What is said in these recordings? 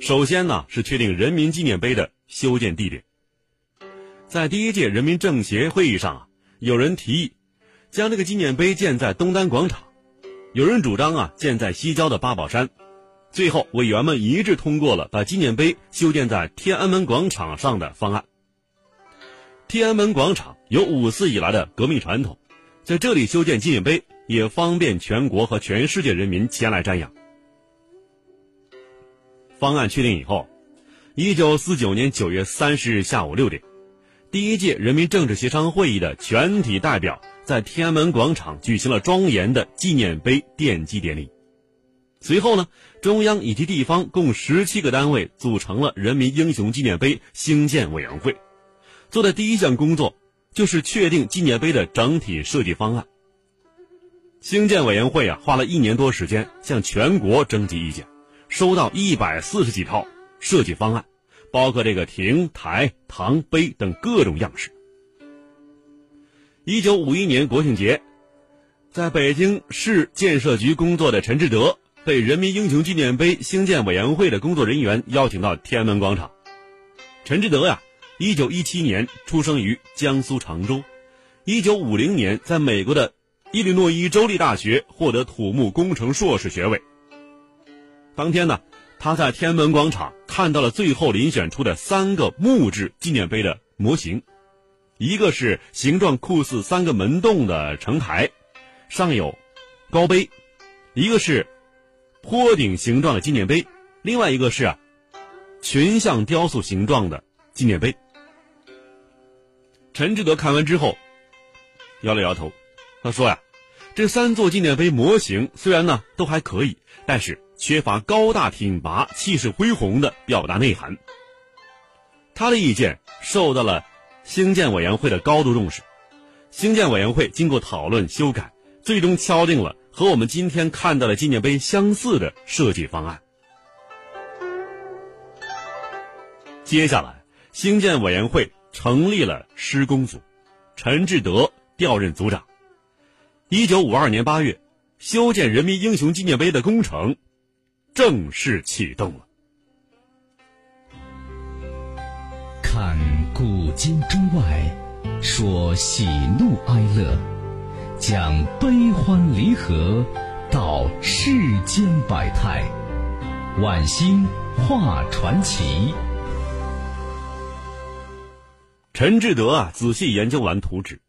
首先呢，是确定人民纪念碑的修建地点。在第一届人民政协会议上啊，有人提议将这个纪念碑建在东单广场，有人主张啊建在西郊的八宝山。最后，委员们一致通过了把纪念碑修建在天安门广场上的方案。天安门广场有五四以来的革命传统，在这里修建纪念碑也方便全国和全世界人民前来瞻仰。方案确定以后，一九四九年九月三十日下午六点，第一届人民政治协商会议的全体代表在天安门广场举行了庄严的纪念碑奠基典礼。随后呢，中央以及地方共十七个单位组成了人民英雄纪念碑兴建委员会，做的第一项工作就是确定纪念碑的整体设计方案。兴建委员会啊，花了一年多时间向全国征集意见，收到一百四十几套设计方案，包括这个亭台堂碑等各种样式。一九五一年国庆节，在北京市建设局工作的陈志德。被人民英雄纪念碑兴建委员会的工作人员邀请到天安门广场。陈志德呀，一九一七年出生于江苏常州，一九五零年在美国的伊利诺伊州立大学获得土木工程硕士学位。当天呢，他在天安门广场看到了最后遴选出的三个木质纪念碑的模型，一个是形状酷似三个门洞的城台，上有高碑；一个是。坡顶形状的纪念碑，另外一个是啊，群像雕塑形状的纪念碑。陈志德看完之后，摇了摇头，他说呀：“这三座纪念碑模型虽然呢都还可以，但是缺乏高大挺拔、气势恢宏的表达内涵。”他的意见受到了兴建委员会的高度重视，兴建委员会经过讨论修改，最终敲定了。和我们今天看到的纪念碑相似的设计方案。接下来，兴建委员会成立了施工组，陈志德调任组长。一九五二年八月，修建人民英雄纪念碑的工程正式启动了。看古今中外，说喜怒哀乐。讲悲欢离合，道世间百态，晚星画传奇。陈志德啊，仔细研究完图纸，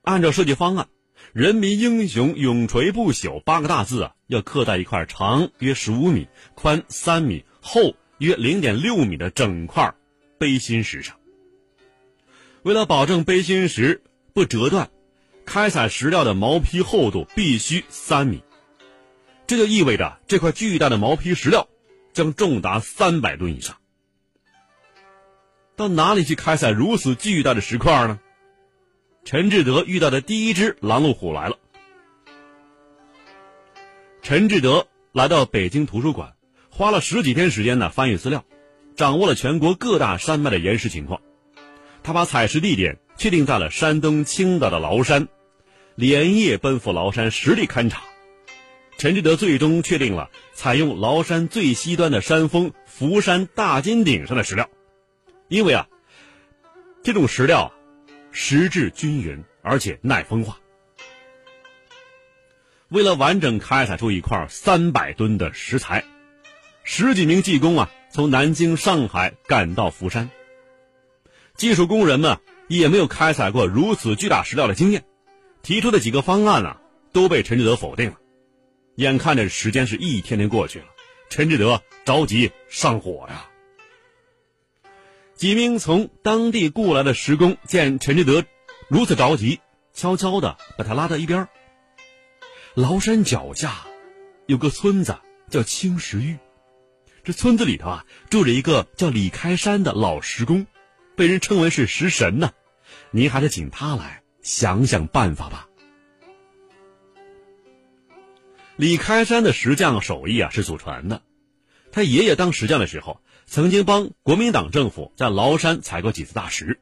按照设计方案，“人民英雄永垂不朽”八个大字啊，要刻在一块长约十五米、宽三米、厚约零点六米的整块碑心石上。为了保证碑心石不折断。开采石料的毛坯厚度必须三米，这就意味着这块巨大的毛坯石料将重达三百吨以上。到哪里去开采如此巨大的石块呢？陈志德遇到的第一只拦路虎来了。陈志德来到北京图书馆，花了十几天时间呢翻阅资料，掌握了全国各大山脉的岩石情况。他把采石地点。确定在了山东青岛的崂山，连夜奔赴崂山实地勘察。陈志德最终确定了采用崂山最西端的山峰福山大金顶上的石料，因为啊，这种石料啊，石质均匀而且耐风化。为了完整开采出一块三百吨的石材，十几名技工啊，从南京、上海赶到福山。技术工人们。也没有开采过如此巨大石料的经验，提出的几个方案呢，都被陈志德否定了。眼看着时间是一天天过去了，陈志德着急上火呀。几名从当地雇来的石工见陈志德如此着急，悄悄的把他拉到一边。崂山脚下有个村子叫青石峪，这村子里头啊住着一个叫李开山的老石工。被人称为是石神呢，您还是请他来想想办法吧。李开山的石匠手艺啊是祖传的，他爷爷当石匠的时候，曾经帮国民党政府在崂山采过几次大石，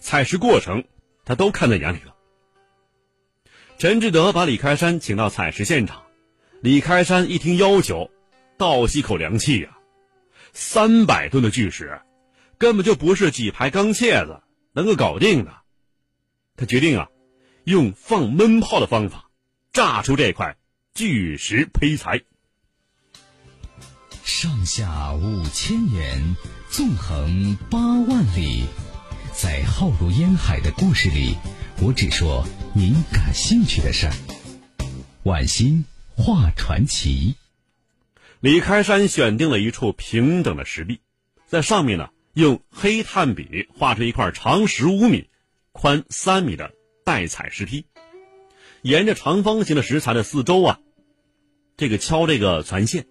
采石过程他都看在眼里了。陈志德把李开山请到采石现场，李开山一听要求，倒吸口凉气呀！三百吨的巨石，根本就不是几排钢钎子能够搞定的。他决定啊，用放闷炮的方法，炸出这块巨石胚材。上下五千年，纵横八万里，在浩如烟海的故事里，我只说您感兴趣的事儿。晚星画传奇。李开山选定了一处平整的石壁，在上面呢，用黑炭笔画出一块长十五米、宽三米的带彩石坯，沿着长方形的石材的四周啊，这个敲这个攒线，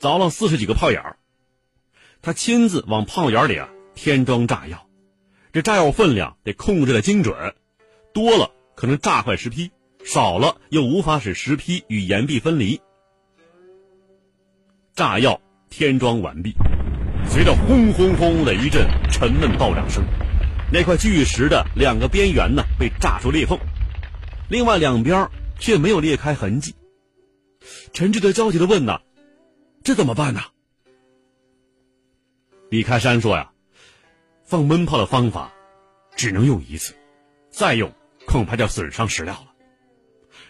凿了四十几个炮眼儿。他亲自往炮眼里啊添装炸药，这炸药分量得控制的精准，多了可能炸坏石坯，少了又无法使石坯与岩壁分离。炸药添装完毕，随着轰轰轰的一阵沉闷爆炸声，那块巨石的两个边缘呢被炸出裂缝，另外两边却没有裂开痕迹。陈志德焦急的问：“呐，这怎么办呢？”李开山说：“呀，放闷炮的方法只能用一次，再用恐怕就损伤石料了。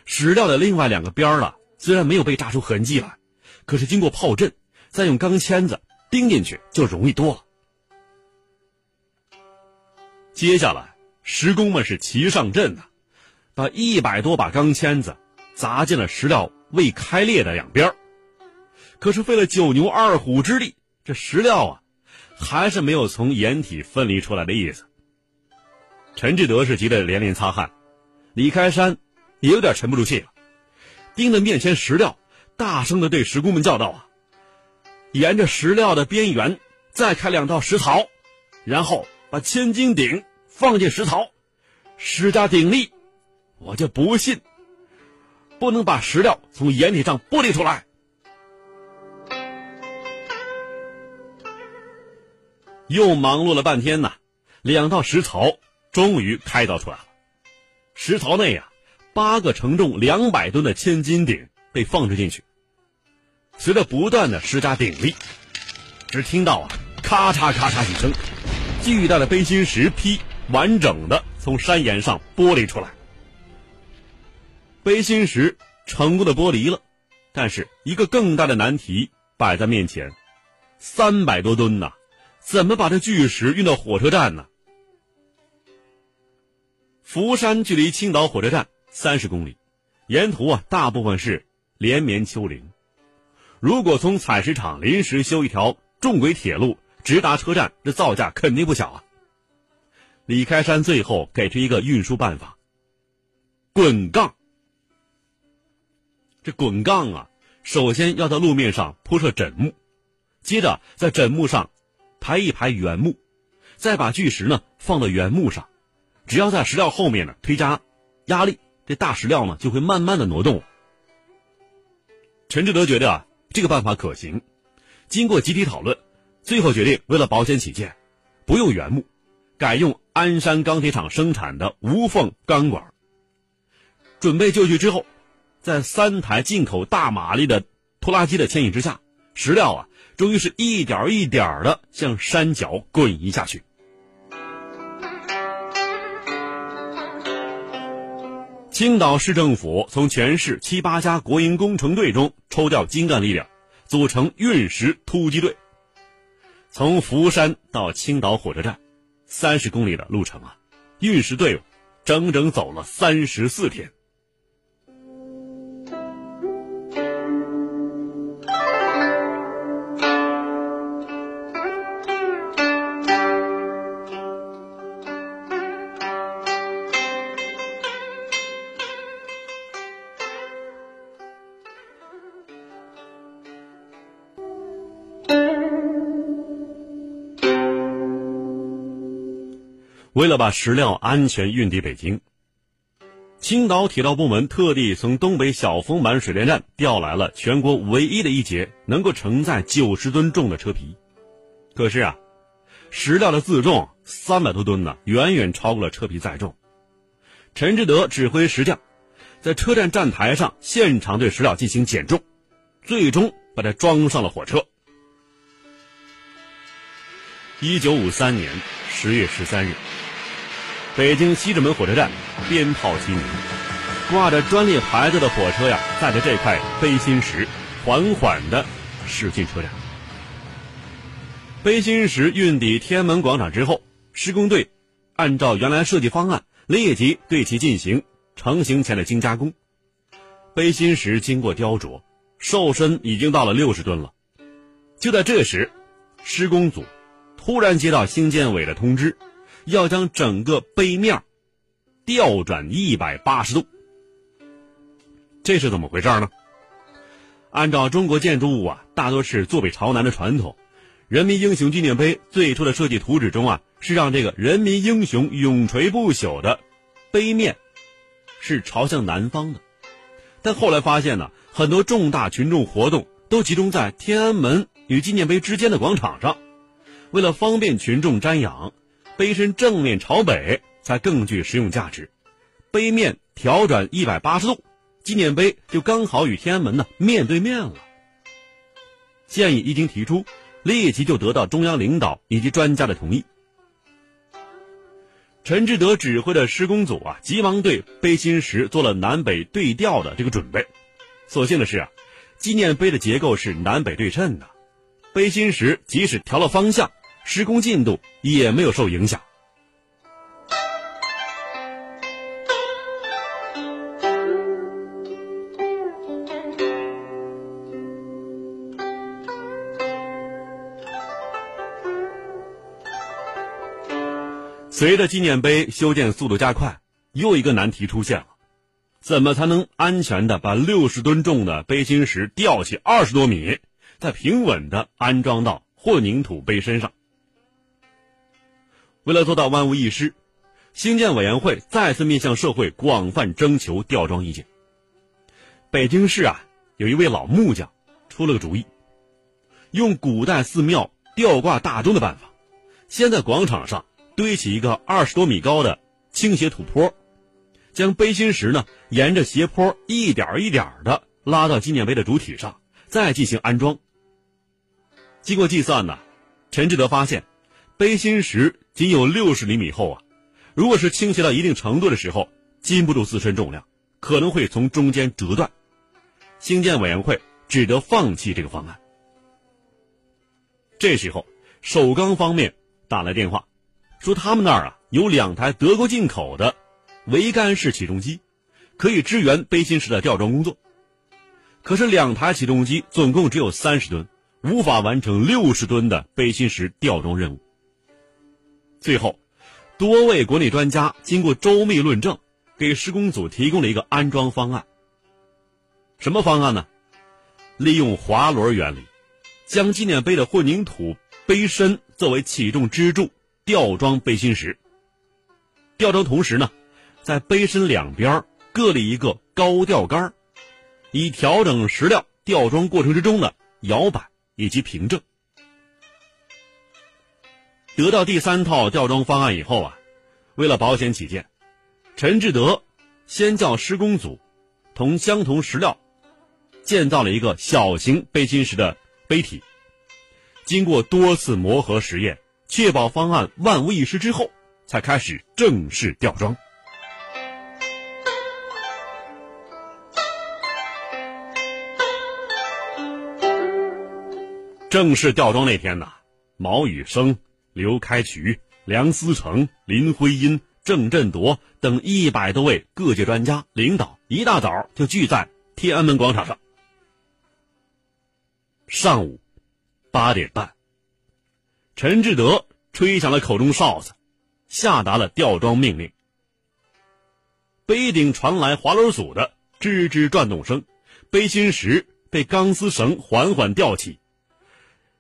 石料的另外两个边儿了，虽然没有被炸出痕迹来。”可是经过炮阵，再用钢钎子钉进去就容易多了。接下来，石工们是齐上阵呐，把一百多把钢钎子砸进了石料未开裂的两边可是费了九牛二虎之力，这石料啊，还是没有从岩体分离出来的意思。陈志德是急得连连擦汗，李开山也有点沉不住气了，盯着面前石料。大声的对石工们叫道：“啊，沿着石料的边缘再开两道石槽，然后把千斤顶放进石槽，施加鼎力，我就不信不能把石料从岩体上剥离出来。”又忙碌了半天呐，两道石槽终于开凿出来了。石槽内呀，八个承重两百吨的千斤顶。被放置进去，随着不断的施加鼎力，只听到啊咔嚓咔嚓几声，巨大的背心石坯完整的从山岩上剥离出来。背心石成功的剥离了，但是一个更大的难题摆在面前：三百多吨呐，怎么把这巨石运到火车站呢？福山距离青岛火车站三十公里，沿途啊大部分是。连绵丘陵，如果从采石场临时修一条重轨铁路直达车站，这造价肯定不小啊。李开山最后给出一个运输办法：滚杠。这滚杠啊，首先要在路面上铺设枕木，接着在枕木上排一排原木，再把巨石呢放到原木上，只要在石料后面呢推加压力，这大石料呢就会慢慢的挪动。陈志德觉得啊，这个办法可行。经过集体讨论，最后决定为了保险起见，不用原木，改用鞍山钢铁厂生产的无缝钢管。准备就绪之后，在三台进口大马力的拖拉机的牵引之下，石料啊，终于是一点一点的向山脚滚移下去。青岛市政府从全市七八家国营工程队中抽调精干力量，组成运石突击队。从福山到青岛火车站，三十公里的路程啊，运石队伍整整走了三十四天。为了把石料安全运抵北京，青岛铁道部门特地从东北小丰满水电站调来了全国唯一的一节能够承载九十吨重的车皮。可是啊，石料的自重三百多吨呢，远远超过了车皮载重。陈志德指挥石匠，在车站站台上现场对石料进行减重，最终把它装上了火车。一九五三年十月十三日，北京西直门火车站鞭炮齐鸣，挂着专列牌子的火车呀，载着这块悲心石，缓缓的驶进车站。悲心石运抵天安门广场之后，施工队按照原来设计方案，立即对其进行成型前的精加工。悲心石经过雕琢，瘦身已经到了六十吨了。就在这时，施工组。突然接到兴建委的通知，要将整个碑面调转一百八十度。这是怎么回事呢？按照中国建筑物啊，大多是坐北朝南的传统，人民英雄纪念碑最初的设计图纸中啊，是让这个人民英雄永垂不朽的碑面是朝向南方的。但后来发现呢，很多重大群众活动都集中在天安门与纪念碑之间的广场上。为了方便群众瞻仰，碑身正面朝北才更具实用价值。碑面调转一百八十度，纪念碑就刚好与天安门呢面对面了。建议一经提出，立即就得到中央领导以及专家的同意。陈志德指挥的施工组啊，急忙对碑心石做了南北对调的这个准备。所幸的是啊，纪念碑的结构是南北对称的，碑心石即使调了方向。施工进度也没有受影响。随着纪念碑修建速度加快，又一个难题出现了：怎么才能安全的把六十吨重的碑心石吊起二十多米，再平稳的安装到混凝土碑身上？为了做到万无一失，兴建委员会再次面向社会广泛征求吊装意见。北京市啊，有一位老木匠出了个主意，用古代寺庙吊挂大钟的办法，先在广场上堆起一个二十多米高的倾斜土坡，将碑心石呢沿着斜坡一点一点的拉到纪念碑的主体上，再进行安装。经过计算呢，陈志德发现。碑心石仅有六十厘米厚啊，如果是倾斜到一定程度的时候，禁不住自身重量，可能会从中间折断。兴建委员会只得放弃这个方案。这时候，首钢方面打来电话，说他们那儿啊有两台德国进口的桅杆式起重机，可以支援碑心石的吊装工作。可是两台起重机总共只有三十吨，无法完成六十吨的碑心石吊装任务。最后，多位国内专家经过周密论证，给施工组提供了一个安装方案。什么方案呢？利用滑轮原理，将纪念碑的混凝土碑身作为起重支柱，吊装碑心石。吊装同时呢，在碑身两边各立一个高吊杆，以调整石料吊装过程之中的摇摆以及平正。得到第三套吊装方案以后啊，为了保险起见，陈志德先叫施工组同相同石料建造了一个小型碑心石的碑体。经过多次磨合实验，确保方案万无一失之后，才开始正式吊装。正式吊装那天呢，毛宇生。刘开渠、梁思成、林徽因、郑振铎等一百多位各界专家领导一大早就聚在天安门广场上。上午八点半，陈志德吹响了口中哨子，下达了吊装命令。碑顶传来滑轮组的吱吱转动声，碑心石被钢丝绳缓缓吊起，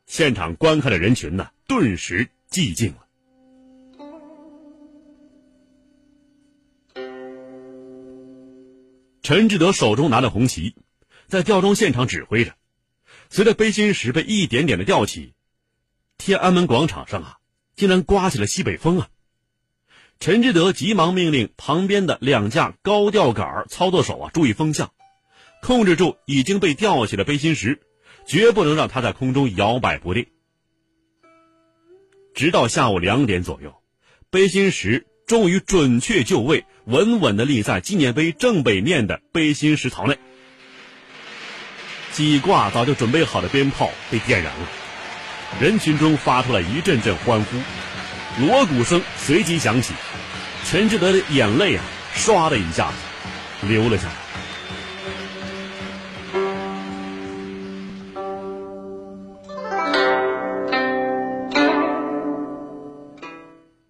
现场观看的人群呢，顿时。寂静了。陈志德手中拿着红旗，在吊装现场指挥着。随着碑心石被一点点的吊起，天安门广场上啊，竟然刮起了西北风啊！陈志德急忙命令旁边的两架高吊杆操作手啊注意风向，控制住已经被吊起的背心石，绝不能让它在空中摇摆不定。直到下午两点左右，背心石终于准确就位，稳稳地立在纪念碑正北面的背心石槽内。几挂早就准备好的鞭炮被点燃了，人群中发出了一阵阵欢呼。锣鼓声随即响起，陈志德的眼泪啊，唰的一下子流了下来。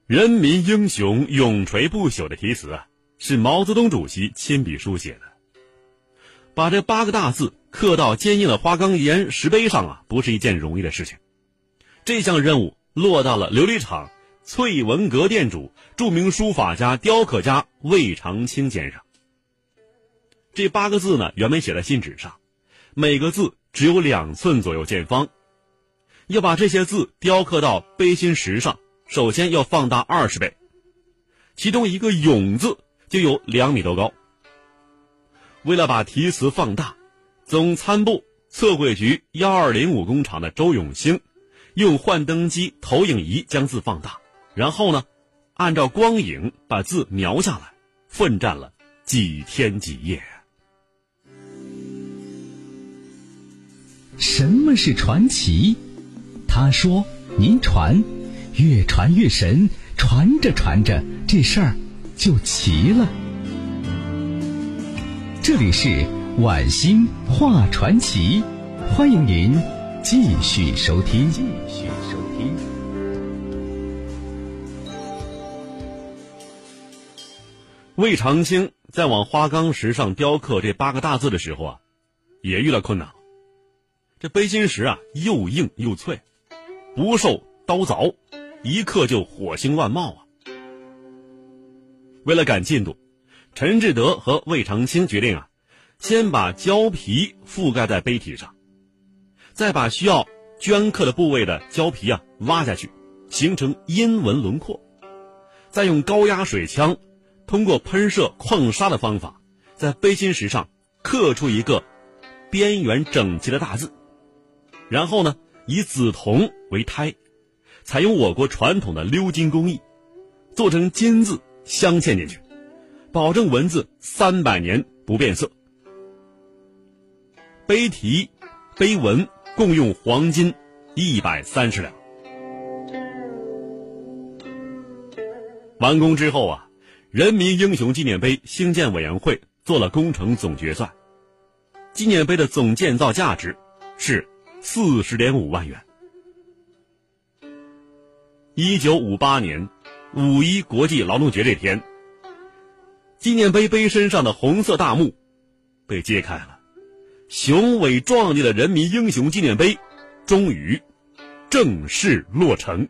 人民英雄永垂不朽的题词啊，是毛泽东主席亲笔书写的。把这八个大字刻到坚硬的花岗岩石碑上啊，不是一件容易的事情。这项任务落到了琉璃厂。翠文阁店主、著名书法家、雕刻家魏长青先生。这八个字呢，原本写在信纸上，每个字只有两寸左右见方。要把这些字雕刻到碑心石上，首先要放大二十倍，其中一个“永”字就有两米多高。为了把题词放大，总参部测绘局幺二零五工厂的周永兴，用幻灯机投影仪将字放大。然后呢，按照光影把字描下来，奋战了几天几夜。什么是传奇？他说：“您传，越传越神，传着传着，这事儿就齐了。”这里是晚星画传奇，欢迎您继续收听。继续收听。魏长青在往花岗石上雕刻这八个大字的时候啊，也遇到困难。这背心石啊，又硬又脆，不受刀凿，一刻就火星乱冒啊。为了赶进度，陈志德和魏长青决定啊，先把胶皮覆盖在碑体上，再把需要镌刻的部位的胶皮啊挖下去，形成阴纹轮廓，再用高压水枪。通过喷射矿砂的方法，在碑心石上刻出一个边缘整齐的大字，然后呢，以紫铜为胎，采用我国传统的鎏金工艺，做成金字镶嵌进去，保证文字三百年不变色。碑题、碑文共用黄金一百三十两。完工之后啊。人民英雄纪念碑兴建委员会做了工程总决算，纪念碑的总建造价值是四十点五万元。一九五八年五一国际劳动节这天，纪念碑碑身上的红色大幕被揭开了，雄伟壮丽的人民英雄纪念碑终于正式落成。